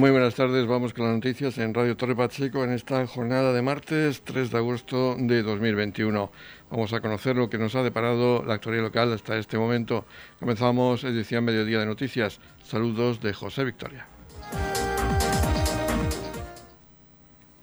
Muy buenas tardes, vamos con las noticias en Radio Torre Pacheco en esta jornada de martes 3 de agosto de 2021. Vamos a conocer lo que nos ha deparado la actualidad local hasta este momento. Comenzamos edición Mediodía de Noticias. Saludos de José Victoria.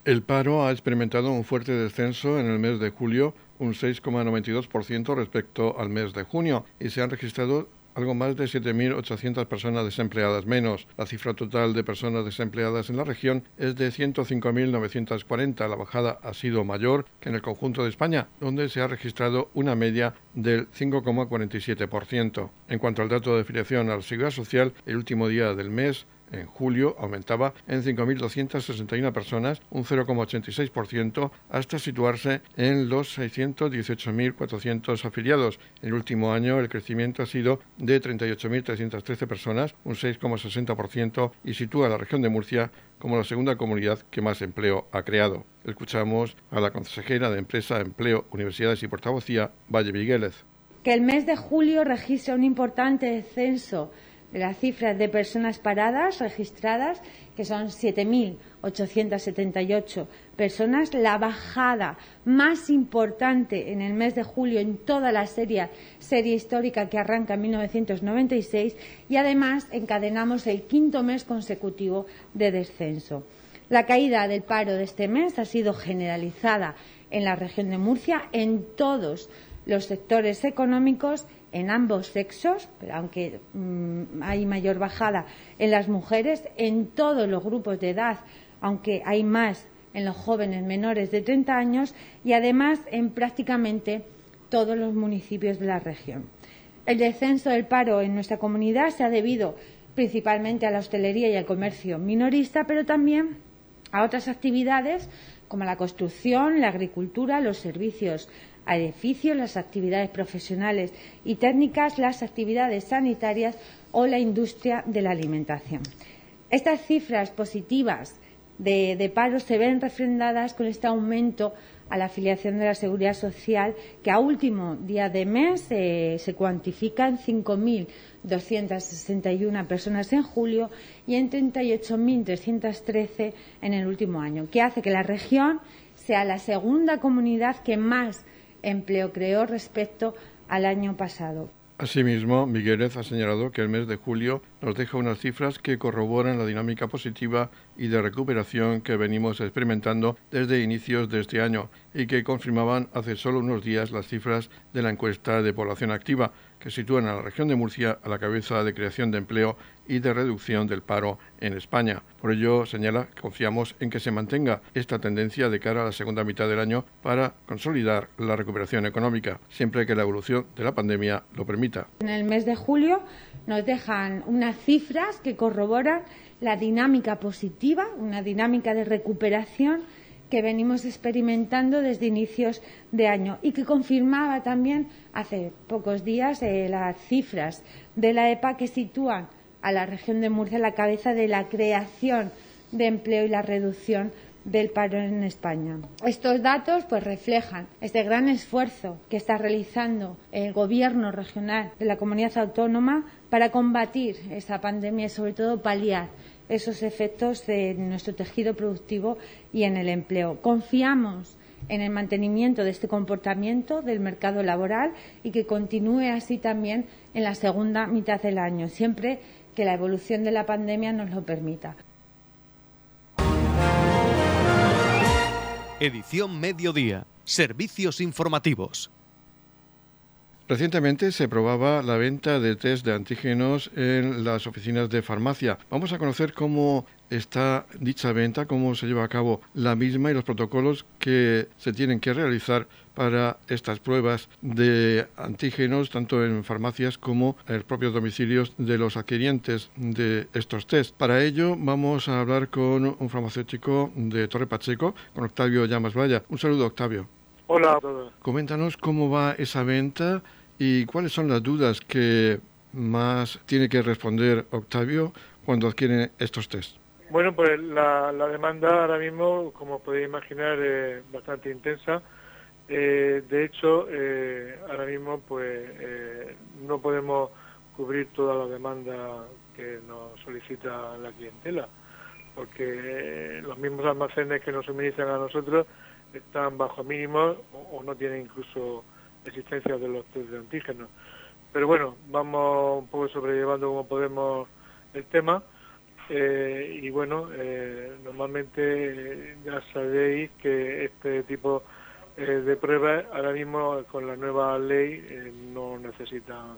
El paro ha experimentado un fuerte descenso en el mes de julio, un 6,92% respecto al mes de junio, y se han registrado algo más de 7.800 personas desempleadas menos. La cifra total de personas desempleadas en la región es de 105.940. La bajada ha sido mayor que en el conjunto de España, donde se ha registrado una media del 5,47%. En cuanto al dato de afiliación a la Seguridad Social, el último día del mes en julio aumentaba en 5.261 personas, un 0,86%, hasta situarse en los 618.400 afiliados. El último año el crecimiento ha sido de 38.313 personas, un 6,60%, y sitúa a la región de Murcia como la segunda comunidad que más empleo ha creado. Escuchamos a la consejera de Empresa, Empleo, Universidades y Portavocía, Valle Viguélez. Que el mes de julio registra un importante descenso de las cifras de personas paradas registradas, que son 7.878 personas, la bajada más importante en el mes de julio en toda la serie, serie histórica que arranca en 1996 y además encadenamos el quinto mes consecutivo de descenso. La caída del paro de este mes ha sido generalizada en la región de Murcia en todos los sectores económicos en ambos sexos, pero aunque mm, hay mayor bajada en las mujeres, en todos los grupos de edad, aunque hay más en los jóvenes menores de 30 años y además en prácticamente todos los municipios de la región. El descenso del paro en nuestra comunidad se ha debido principalmente a la hostelería y al comercio minorista, pero también a otras actividades como la construcción, la agricultura, los servicios a edificios, las actividades profesionales y técnicas, las actividades sanitarias o la industria de la alimentación. Estas cifras positivas de, paro se ven refrendadas con este aumento a la afiliación de la Seguridad Social, que a último día de mes eh, se cuantifica en 5.261 personas en julio y en 38.313 en el último año, que hace que la región sea la segunda comunidad que más empleo creó respecto al año pasado. Asimismo, Migueles ha señalado que el mes de julio nos deja unas cifras que corroboran la dinámica positiva y de recuperación que venimos experimentando desde inicios de este año y que confirmaban hace solo unos días las cifras de la encuesta de población activa, que sitúan a la región de Murcia a la cabeza de creación de empleo y de reducción del paro en España. Por ello, señala confiamos en que se mantenga esta tendencia de cara a la segunda mitad del año para consolidar la recuperación económica, siempre que la evolución de la pandemia lo permita. En el mes de julio nos dejan unas cifras que corroboran la dinámica positiva, una dinámica de recuperación que venimos experimentando desde inicios de año y que confirmaba también hace pocos días eh, las cifras de la EPA que sitúan a la región de Murcia a la cabeza de la creación de empleo y la reducción del paro en España. Estos datos pues reflejan este gran esfuerzo que está realizando el gobierno regional de la comunidad autónoma para combatir esa pandemia y sobre todo paliar esos efectos de nuestro tejido productivo y en el empleo. Confiamos en el mantenimiento de este comportamiento del mercado laboral y que continúe así también en la segunda mitad del año, siempre que la evolución de la pandemia nos lo permita. Edición Mediodía. Servicios informativos. Recientemente se probaba la venta de test de antígenos en las oficinas de farmacia. Vamos a conocer cómo está dicha venta, cómo se lleva a cabo la misma y los protocolos que se tienen que realizar para estas pruebas de antígenos, tanto en farmacias como en los propios domicilios de los adquirientes de estos test. Para ello vamos a hablar con un farmacéutico de Torre Pacheco, con Octavio Llamas Vaya. Un saludo, Octavio. Hola a todos. Coméntanos cómo va esa venta y cuáles son las dudas que más tiene que responder Octavio cuando adquiere estos test. Bueno, pues la, demanda ahora mismo, como podéis imaginar, es bastante intensa. Eh, de hecho, eh, ahora mismo pues eh, no podemos cubrir toda la demanda que nos solicita la clientela, porque los mismos almacenes que nos suministran a nosotros están bajo mínimos o, no tienen incluso existencia de los test de antígenos. Pero bueno, vamos un poco sobrellevando como podemos el tema. Eh, y bueno, eh, normalmente ya sabéis que este tipo eh, de pruebas ahora mismo con la nueva ley no necesitan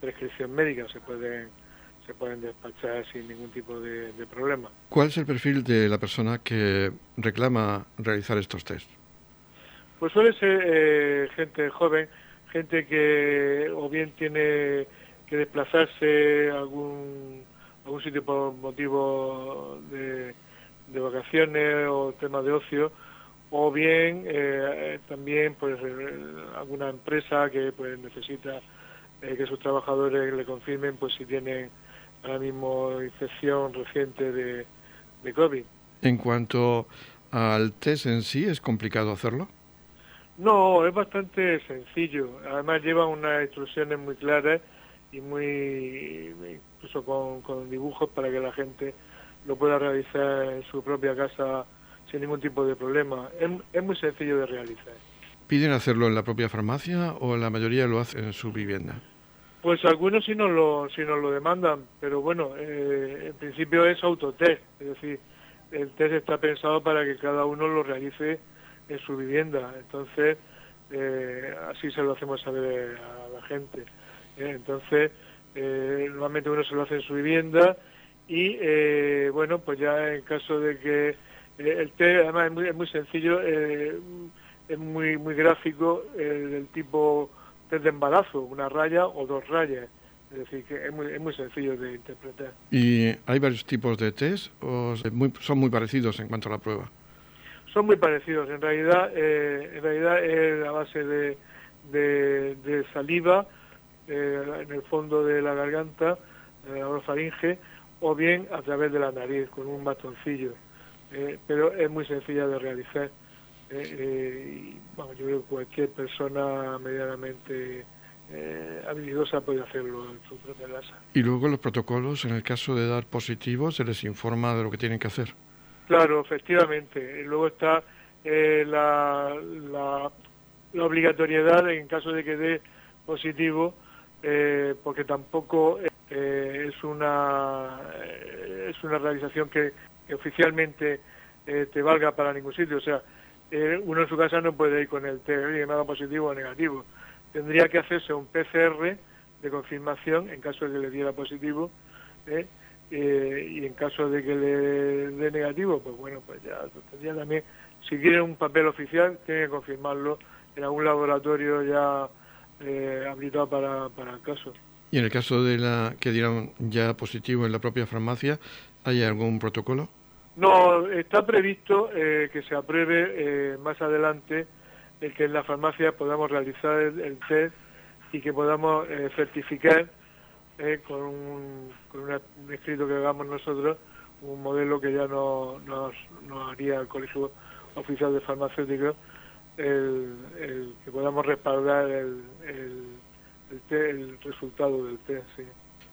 prescripción médica, se pueden se pueden despachar sin ningún tipo de, de problema. ¿Cuál es el perfil de la persona que reclama realizar estos test? Pues suele ser gente joven, gente que o bien tiene que desplazarse a algún algún sitio por motivo de, vacaciones o temas de ocio, o bien eh, también pues eh, alguna empresa que pues necesita eh, que sus trabajadores le confirmen pues si tienen ahora mismo infección reciente de COVID. En cuanto al test en sí, ¿es complicado hacerlo? No, es bastante sencillo. Además lleva unas instrucciones muy claras y muy incluso con, dibujos para que la gente lo pueda realizar en su propia casa sin ningún tipo de problema. Es, muy sencillo de realizar. ¿Piden hacerlo en la propia farmacia o la mayoría lo hacen en su vivienda? Pues algunos sí nos lo, sí nos lo demandan, pero bueno, eh, en principio es autotest, es decir, el test está pensado para que cada uno lo realice en su vivienda, entonces eh, así se lo hacemos saber a la gente. Eh, entonces, eh, normalmente uno se lo hace en su vivienda y, eh, bueno, pues ya en caso de que el té, además es muy, es muy sencillo, es muy, muy gráfico, del tipo test de embarazo, una raya o dos rayas. Es decir, que es muy, es muy sencillo de interpretar. ¿Y hay varios tipos de test o son muy parecidos en cuanto a la prueba? Son muy parecidos. En realidad, en realidad es a base de, de saliva, eh, en el fondo de la garganta, en la faringe, o bien a través de la nariz, con un bastoncillo. Eh, pero es muy sencilla de realizar. Eh, y, bueno, yo creo que cualquier persona medianamente habilidosa puede hacerlo en su propia casa. Y luego los protocolos, en el caso de dar positivo, se les informa de lo que tienen que hacer. Claro, efectivamente. Luego está la, la, obligatoriedad en caso de que dé positivo eh, porque tampoco eh, es una eh, es una realización que, oficialmente te valga para ningún sitio. O sea, uno en su casa no puede ir con el test nada positivo o negativo. Tendría que hacerse un PCR de confirmación en caso de que le diera positivo y en caso de que le dé negativo, pues bueno, pues ya tendría también, si quiere un papel oficial, tiene que confirmarlo en algún laboratorio ya eh, habilitado para, para el caso. ¿Y en el caso de la que dieron ya positivo en la propia farmacia, hay algún protocolo? No, está previsto eh, que se apruebe eh, más adelante el que en la farmacia podamos realizar el, test y que podamos eh, con, un, con un escrito que hagamos nosotros un modelo que ya no, nos, nos haría el Colegio Oficial de Farmacéuticos el, que podamos respaldar el, el, resultado del test.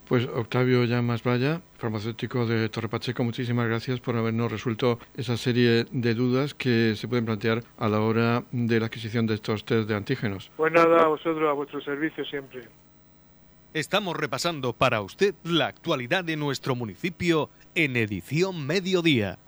Pues Octavio Llamas Valla, farmacéutico de Torre Pacheco, muchísimas gracias por habernos resuelto esa serie de dudas que se pueden plantear a la hora de la adquisición de estos test de antígenos. Pues nada, a vosotros, a vuestro servicio siempre. Estamos repasando para usted la actualidad de nuestro municipio en edición mediodía.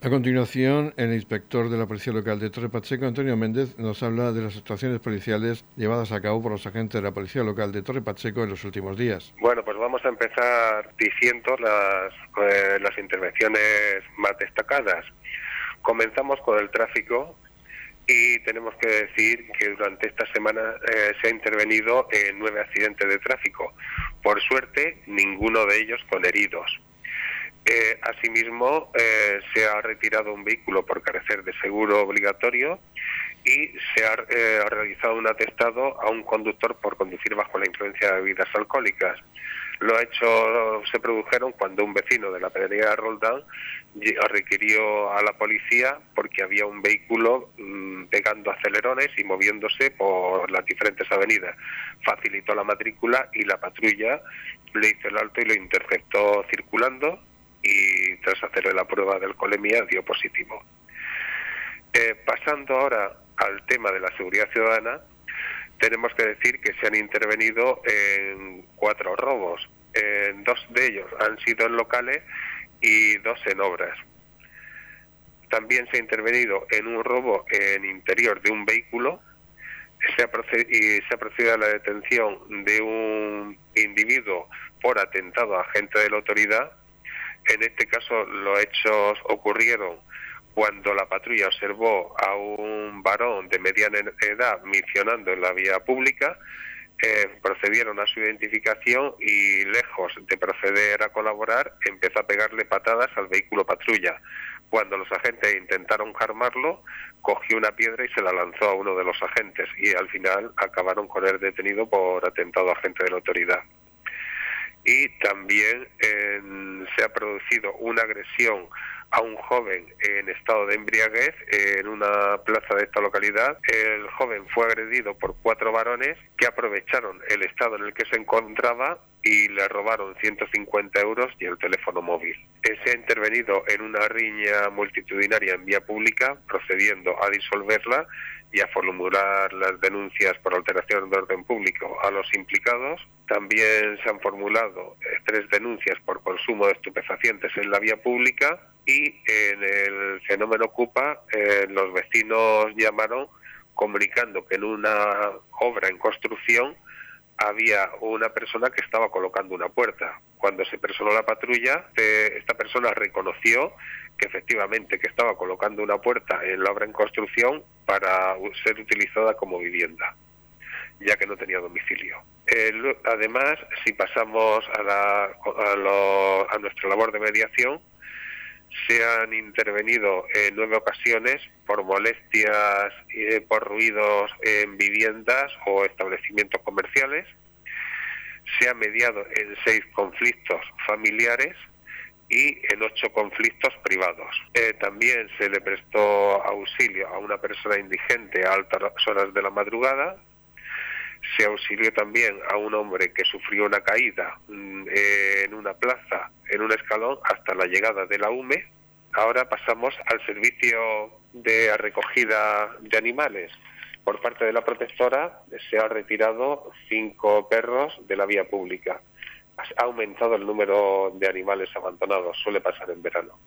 A continuación, el inspector de la Policía Local de Torre Pacheco, Antonio Méndez, nos habla de las actuaciones policiales llevadas a cabo por los agentes de la Policía Local de Torre Pacheco en los últimos días. Bueno, pues vamos a empezar diciendo las, eh, las intervenciones más destacadas. Comenzamos con el tráfico y tenemos que decir que durante esta semana eh, se ha intervenido en nueve accidentes de tráfico. Por suerte, ninguno de ellos con heridos. Eh, asimismo, eh, se ha retirado un vehículo por carecer de seguro obligatorio y se eh, ha, realizado un atestado a un conductor por conducir bajo la influencia de bebidas alcohólicas. Los hechos se produjeron cuando un vecino de la pedrería de Roldán requirió a la policía porque había un vehículo mm, pegando acelerones y moviéndose por las diferentes avenidas. Facilitó la matrícula y la patrulla le hizo el alto y lo interceptó circulando y tras hacerle la prueba del colemia dio positivo. Eh, pasando ahora al tema de la seguridad ciudadana, tenemos que decir que se han intervenido en cuatro robos. En dos de ellos han sido en locales y dos en obras. También se ha intervenido en un robo en interior de un vehículo se ha y se ha procedido a la detención de un individuo por atentado a agente de la autoridad. En este caso, los hechos ocurrieron cuando la patrulla observó a un varón de mediana edad misionando en la vía pública, eh, procedieron a su identificación y lejos de proceder a colaborar, empezó a pegarle patadas al vehículo patrulla. Cuando los agentes intentaron calmarlo, cogió una piedra y se la lanzó a uno de los agentes y al final acabaron con él detenido por atentado a agente de la autoridad y también se ha producido una agresión a un joven en estado de embriaguez en una plaza de esta localidad. El joven fue agredido por cuatro varones que aprovecharon el estado en el que se encontraba y le robaron 150 euros y el teléfono móvil. Se ha intervenido en una riña multitudinaria en vía pública, procediendo a disolverla y a formular las denuncias por alteración de orden público a los implicados. También se han formulado eh, tres denuncias por consumo de estupefacientes en la vía pública y en el fenómeno Ocupa eh, los vecinos llamaron comunicando que en una obra en construcción había una persona que estaba colocando una puerta. Cuando se personó la patrulla, eh, esta persona reconoció que efectivamente que estaba colocando una puerta en la obra en construcción para ser utilizada como vivienda, ya que no tenía domicilio. además, si pasamos a, la, a, a nuestra labor de mediación, se han intervenido en nueve ocasiones por molestias, eh, por ruidos en viviendas o establecimientos comerciales. Se ha mediado en seis conflictos familiares y en ocho conflictos privados. Eh, también se le prestó auxilio a una persona indigente a altas horas de la madrugada. Se auxilió también a un hombre que sufrió una caída mm, en una plaza, en un escalón, hasta la llegada de la UME. Ahora pasamos al servicio de recogida de animales. Por parte de la protectora se ha retirado cinco perros de la vía pública ha aumentado el número de animales abandonados, suele pasar en verano.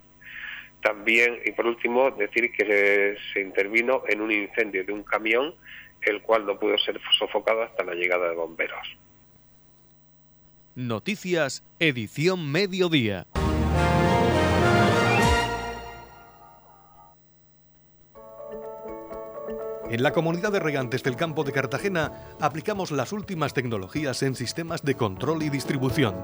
También, y por último, decir que se, intervino en un incendio de un camión, el cual no pudo ser sofocado hasta la llegada de bomberos. Noticias, edición mediodía. En la comunidad de regantes del campo de Cartagena aplicamos las últimas tecnologías en sistemas de control y distribución,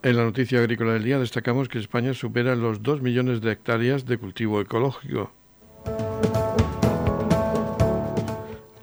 En la noticia agrícola del día destacamos que España supera los 2 millones de hectáreas de cultivo ecológico.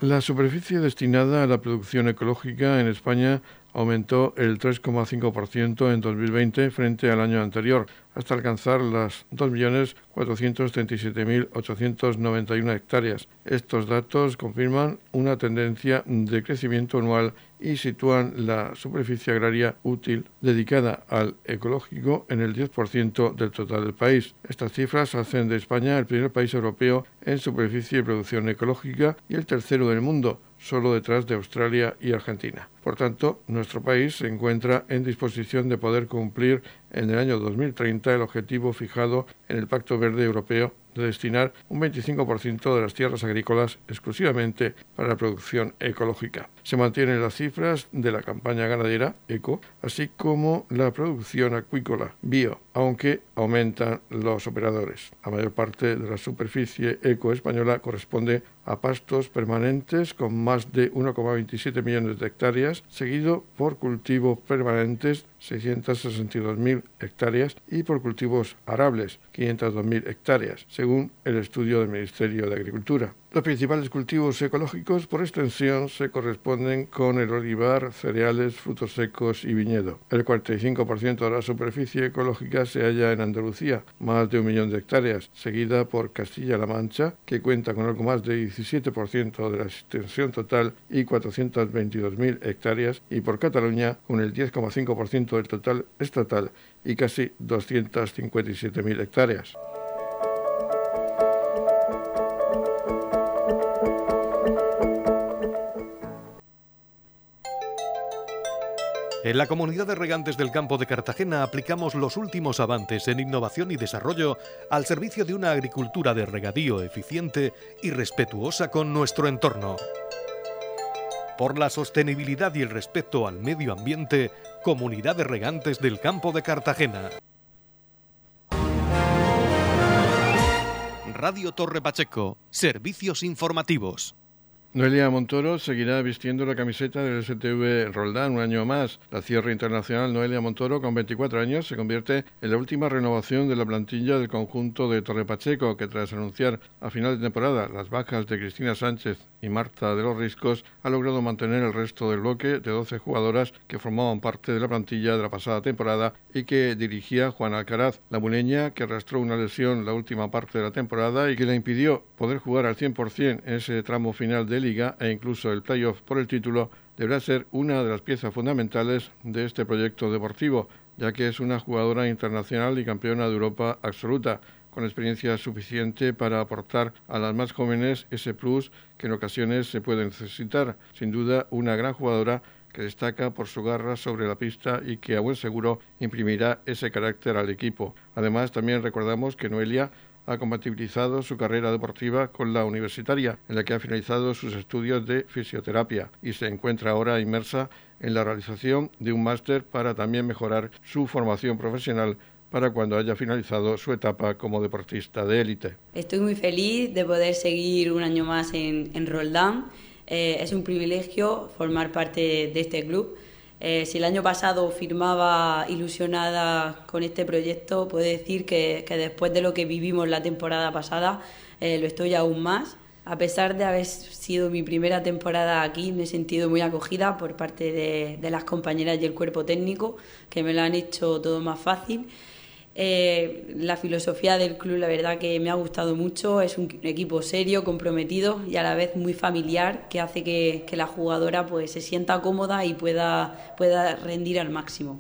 La superficie destinada a la producción ecológica en España aumentó el 3,5% en 2020 frente al año anterior, hasta alcanzar las 2.437.891 hectáreas. Estos datos confirman una tendencia de crecimiento anual y sitúan la superficie agraria útil dedicada al ecológico en el 10% del total del país. Estas cifras hacen de España el primer país europeo en superficie de producción ecológica y el tercero del mundo, solo detrás de Australia y Argentina. Por tanto, nuestro país se encuentra en disposición de poder cumplir en el año 2030 el objetivo fijado en el Pacto Verde Europeo de destinar un 25% de las tierras agrícolas exclusivamente para la producción ecológica. Se mantienen las cifras de la campaña ganadera ECO, así como la producción acuícola bio, aunque aumentan los operadores. La mayor parte de la superficie eco española corresponde a pastos permanentes con más de 1,27 millones de hectáreas, seguido por cultivos permanentes 662.000 hectáreas y por cultivos arables 502.000 hectáreas, según el estudio del Ministerio de Agricultura. Los principales cultivos ecológicos por extensión se corresponden con el olivar, cereales, frutos secos y viñedo. El 45% de la superficie ecológica se halla en Andalucía, más de un millón de hectáreas, seguida por Castilla-La Mancha, que cuenta con algo más de 17% de la extensión total y 422.000 hectáreas, y por Cataluña, con el 10,5% del total estatal y casi 257.000 hectáreas. En la comunidad de regantes del campo de Cartagena aplicamos los últimos avances en innovación y desarrollo al servicio de una agricultura de regadío eficiente y respetuosa con nuestro entorno. Por la sostenibilidad y el respeto al medio ambiente, Comunidad de Regantes del Campo de Cartagena. Radio Torre Pacheco, Servicios Informativos. Noelia Montoro seguirá vistiendo la camiseta del STV Roldán un año más. La cierre internacional Noelia Montoro, con 24 años, se convierte en la última renovación de la plantilla del conjunto de Torre Pacheco, que tras anunciar a final de temporada las bajas de Cristina Sánchez y Marta de los Riscos, ha logrado mantener el resto del bloque de 12 jugadoras que formaban parte de la plantilla de la pasada temporada y que dirigía Juan Alcaraz, la muleña que arrastró una lesión la última parte de la temporada y que le impidió poder jugar al 100% en ese tramo final del liga e incluso el playoff por el título, deberá ser una de las piezas fundamentales de este proyecto deportivo, ya que es una jugadora internacional y campeona de Europa absoluta, con experiencia suficiente para aportar a las más jóvenes ese plus que en ocasiones se puede necesitar. Sin duda, una gran jugadora que destaca por su garra sobre la pista y que a buen seguro imprimirá ese carácter al equipo. Además, también recordamos que Noelia ha compatibilizado su carrera deportiva con la universitaria, en la que ha finalizado sus estudios de fisioterapia y se encuentra ahora inmersa en la realización de un máster para también mejorar su formación profesional para cuando haya finalizado su etapa como deportista de élite. Estoy muy feliz de poder seguir un año más en, Roldán. Eh, es un privilegio formar parte de este club eh, si el año pasado firmaba ilusionada con este proyecto, puedo decir que, después de lo que vivimos la temporada pasada, eh, lo estoy aún más. A pesar de haber sido mi primera temporada aquí, me he sentido muy acogida por parte de las compañeras y el cuerpo técnico, que me lo han hecho todo más fácil. Eh, la filosofía del club, la verdad que me ha gustado mucho. Es un equipo serio, comprometido y a la vez muy familiar que hace que, la jugadora pues, se sienta cómoda y pueda, pueda rendir al máximo.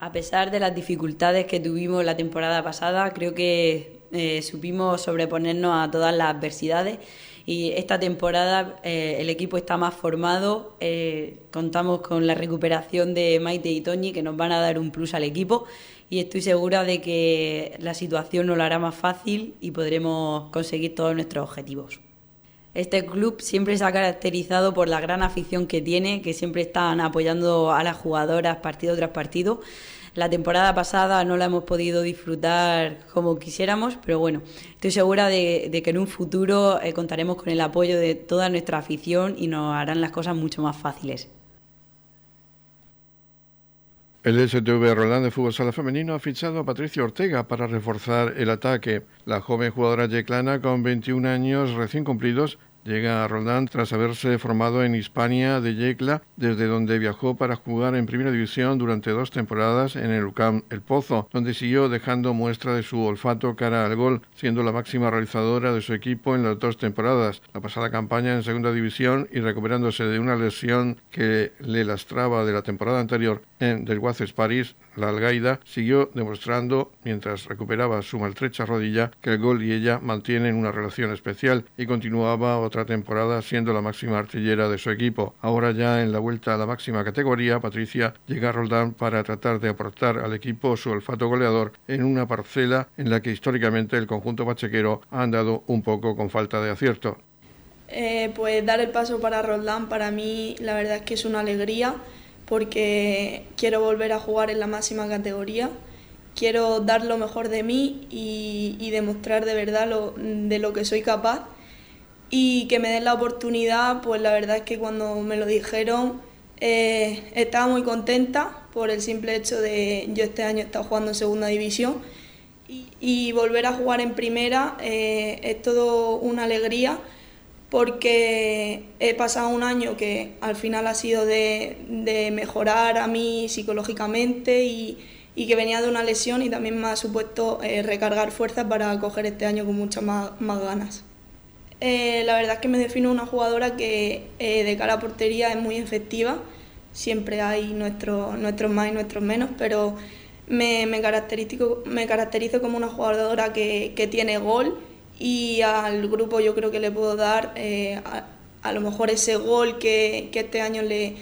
A pesar de las dificultades que tuvimos la temporada pasada, creo que eh, supimos sobreponernos a todas las adversidades y esta temporada eh, el equipo está más formado, contamos con la recuperación de Maite y Toñi que nos van a dar un plus al equipo y estoy segura de que la situación nos lo hará más fácil y podremos conseguir todos nuestros objetivos. Este club siempre se ha caracterizado por la gran afición que tiene, que siempre están apoyando a las jugadoras partido tras partido. La temporada pasada no la hemos podido disfrutar como quisiéramos, pero bueno, estoy segura de, que en un futuro eh, contaremos con el apoyo de toda nuestra afición y nos harán las cosas mucho más fáciles. El STV Roland de Fútbol Sala Femenino ha fichado a Patricia Ortega para reforzar el ataque. La joven jugadora yeclana con 21 años recién cumplidos Llega a Roldán tras haberse formado en Hispania de Yecla, desde donde viajó para jugar en Primera División durante dos temporadas en el UCAM El Pozo, donde siguió dejando muestra de su olfato cara al gol, siendo la máxima realizadora de su equipo en las dos temporadas, la pasada campaña en Segunda División y recuperándose de una lesión que le lastraba de la temporada anterior en Del Guaces París, la Algaida, siguió demostrando, mientras recuperaba su maltrecha rodilla, que el gol y ella mantienen una relación especial y continuaba otra temporada siendo la máxima artillera de su equipo. Ahora ya en la vuelta a la máxima categoría, Patricia llega a Roldán para tratar de aportar al equipo su olfato goleador en una parcela en la que históricamente el conjunto pachequero ha andado un poco con falta de acierto. Eh, pues dar el paso para Roldán para mí la verdad es que es una alegría porque quiero volver a jugar en la máxima categoría, quiero dar lo mejor de mí y, demostrar de verdad lo, de lo que soy capaz. Y que me den la oportunidad, pues la verdad es que cuando me lo dijeron eh, estaba muy contenta por el simple hecho de yo este año he estado jugando en segunda división. Y, volver a jugar en primera eh, es todo una alegría porque he pasado un año que al final ha sido de, mejorar a mí psicológicamente y, que venía de una lesión y también me ha supuesto eh, recargar fuerzas para coger este año con muchas más, ganas. Eh, la verdad es que me defino una jugadora que de cara a portería es muy efectiva, siempre hay nuestros más y nuestros menos, pero me, me, me caracterizo como una jugadora que, que, tiene gol y al grupo yo creo que le puedo dar eh, a, lo mejor ese gol que, este año le,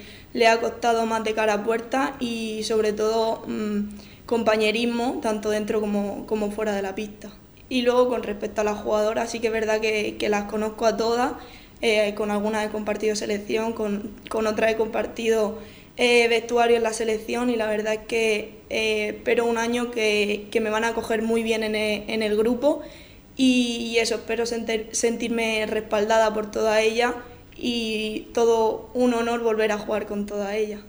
ha costado más de cara a puerta y sobre todo mm, compañerismo tanto dentro como, como, fuera de la pista. Y luego con respecto a las jugadoras sí que es verdad que, las conozco a todas, eh, con algunas he compartido selección, con, con otras he compartido eh, vestuario en la selección y la verdad es que espero un año que, que, me van a coger muy bien en en el grupo y, eso, espero sentirme respaldada por toda ella y todo un honor volver a jugar con toda ella.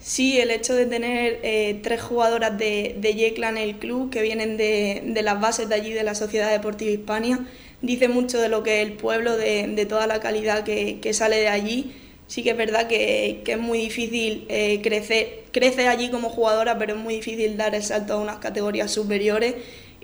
Sí, el hecho de tener eh, tres jugadoras de, de Yecla en el club que vienen de, de, las bases de allí de la Sociedad Deportiva Hispania dice mucho de lo que es el pueblo, de, de toda la calidad que, que sale de allí sí que es verdad que, es muy difícil eh, crecer, crece allí como jugadora, pero es muy difícil dar el salto a unas categorías superiores.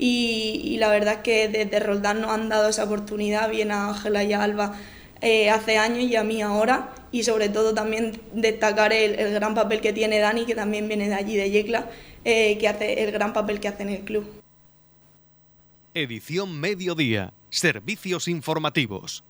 Y, la verdad es que desde Roldán nos han dado esa oportunidad, bien a Ángela y a Alba eh, hace años y a mí ahora. Y sobre todo también destacar el, gran papel que tiene Dani, que también viene de allí, de Yecla, eh, que hace el gran papel que hace en el club. Edición Mediodía. Servicios informativos.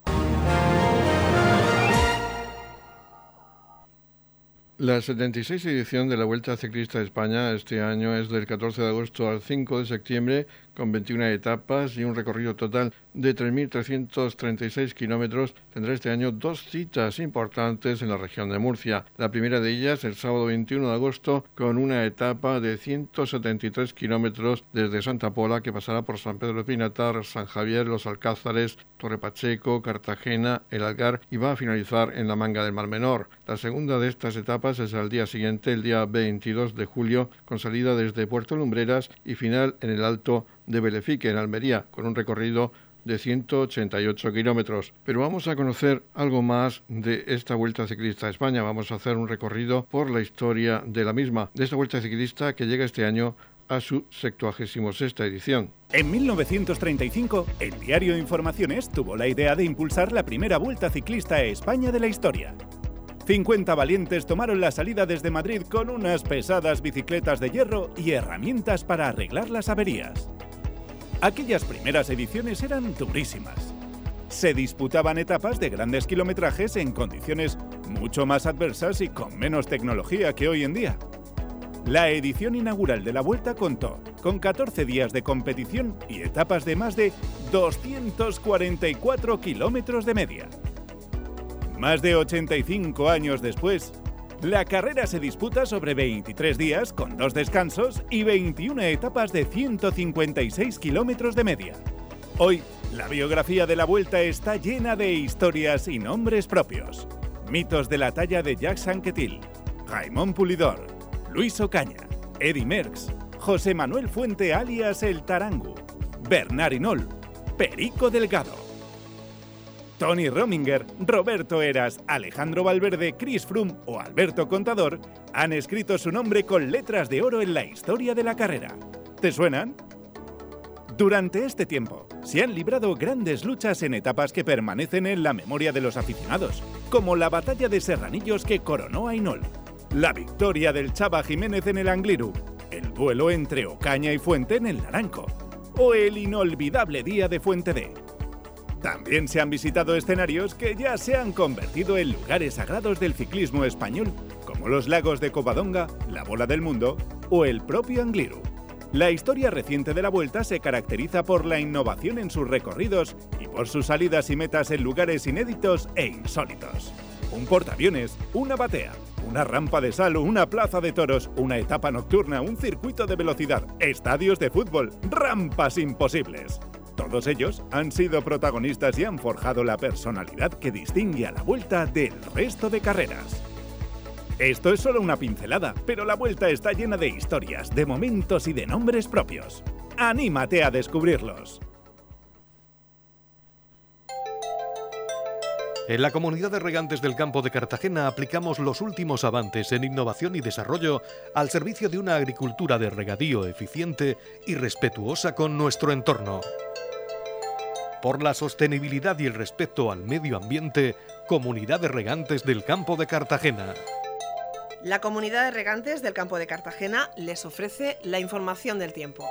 La 76 edición de la Vuelta Ciclista de España este año es del 14 de agosto al 5 de septiembre con 21 etapas y un recorrido total de 3.336 kilómetros, tendrá este año dos citas importantes en la región de Murcia. La primera de ellas el sábado 21 de agosto con una etapa de 173 kilómetros desde Santa Pola que pasará por San Pedro de Pinatar, San Javier, Los Alcázares, Torre Pacheco, Cartagena, El Algar y va a finalizar en la Manga del Mar Menor. La segunda de estas etapas es al día siguiente, el día 22 de julio, con salida desde Puerto Lumbreras y final en el Alto de Belefique, en Almería, con un recorrido de 188 kilómetros. Pero vamos a conocer algo más de esta Vuelta Ciclista a España. Vamos a hacer un recorrido por la historia de la misma, de esta Vuelta Ciclista que llega este año a su 76 edición. En 1935, el diario Informaciones tuvo la idea de impulsar la primera Vuelta Ciclista a España de la historia. 50 valientes tomaron la salida desde Madrid con unas pesadas bicicletas de hierro y herramientas para arreglar las averías. Aquellas primeras ediciones eran durísimas. Se disputaban etapas de grandes kilometrajes en condiciones mucho más adversas y con menos tecnología que hoy en día. La edición inaugural de la Vuelta contó con 14 días de competición y etapas de más de 244 kilómetros de media. Más de 85 años después, la carrera se disputa sobre 23 días con dos descansos y 21 etapas de 156 kilómetros de media. Hoy, la biografía de la Vuelta está llena de historias y nombres propios. Mitos de la talla de Jacques Anquetil, Raymond Pulidor, Luis Ocaña, Eddie Merckx, José Manuel Fuente alias El Tarangu, Bernard Inol, Perico Delgado. Tony Rominger, Roberto Eras, Alejandro Valverde, Chris Froome o Alberto Contador han escrito su nombre con letras de oro en la historia de la carrera. ¿Te suenan? Durante este tiempo, se han librado grandes luchas en etapas que permanecen en la memoria de los aficionados, como la batalla de Serranillos que coronó a Inol, la victoria del Chava Jiménez en el Angliru, el duelo entre Ocaña y Fuente en el Naranco, o el inolvidable día de Fuente D. También se han visitado escenarios que ya se han convertido en lugares sagrados del ciclismo español, como los lagos de Covadonga, la Bola del Mundo o el propio Angliru. La historia reciente de la Vuelta se caracteriza por la innovación en sus recorridos y por sus salidas y metas en lugares inéditos e insólitos. Un portaaviones, una batea, una rampa de sal, una plaza de toros, una etapa nocturna, un circuito de velocidad, estadios de fútbol, rampas imposibles. Todos ellos han sido protagonistas y han forjado la personalidad que distingue a la Vuelta del resto de carreras. Esto es solo una pincelada, pero la vuelta está llena de historias, de momentos y de nombres propios. ¡Anímate a descubrirlos! En la comunidad de regantes del campo de Cartagena aplicamos los últimos avances en innovación y desarrollo al servicio de una agricultura de regadío eficiente y respetuosa con nuestro entorno. Por la sostenibilidad y el respeto al medio ambiente, Comunidad de Regantes del Campo de Cartagena. La comunidad de regantes del campo de Cartagena les ofrece la información del tiempo.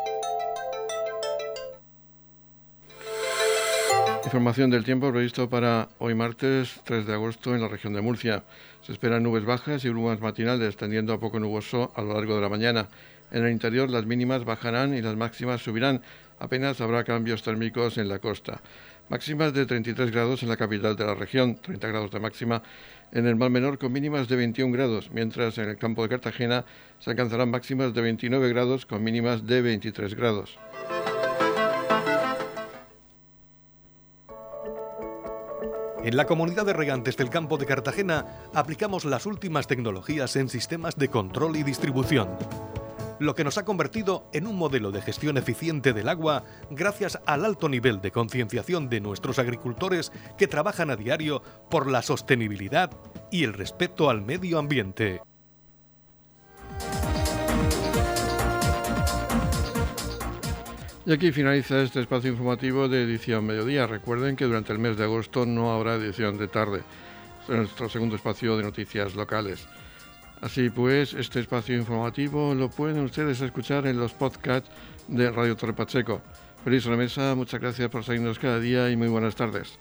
Información del tiempo previsto para hoy martes 3 de agosto en la región de Murcia. Se esperan nubes bajas y brumas matinales, tendiendo a poco nuboso a lo largo de la mañana. En el interior las mínimas bajarán y las máximas subirán. Apenas habrá cambios térmicos en la costa. Máximas de 33 grados en la capital de la región, 30 grados de máxima en el Mar Menor con mínimas de 21 grados, mientras en el campo de Cartagena se alcanzarán máximas de 29 grados con mínimas de 23 grados. En la comunidad de regantes del campo de Cartagena aplicamos las últimas tecnologías en sistemas de control y distribución lo que nos ha convertido en un modelo de gestión eficiente del agua gracias al alto nivel de concienciación de nuestros agricultores que trabajan a diario por la sostenibilidad y el respeto al medio ambiente. Y aquí finaliza este espacio informativo de edición mediodía. Recuerden que durante el mes de agosto no habrá edición de tarde. Es nuestro segundo espacio de noticias locales. Así pues, este espacio informativo lo pueden ustedes escuchar en los podcasts de Radio Torre Pacheco. Feliz remesa, muchas gracias por seguirnos cada día y muy buenas tardes.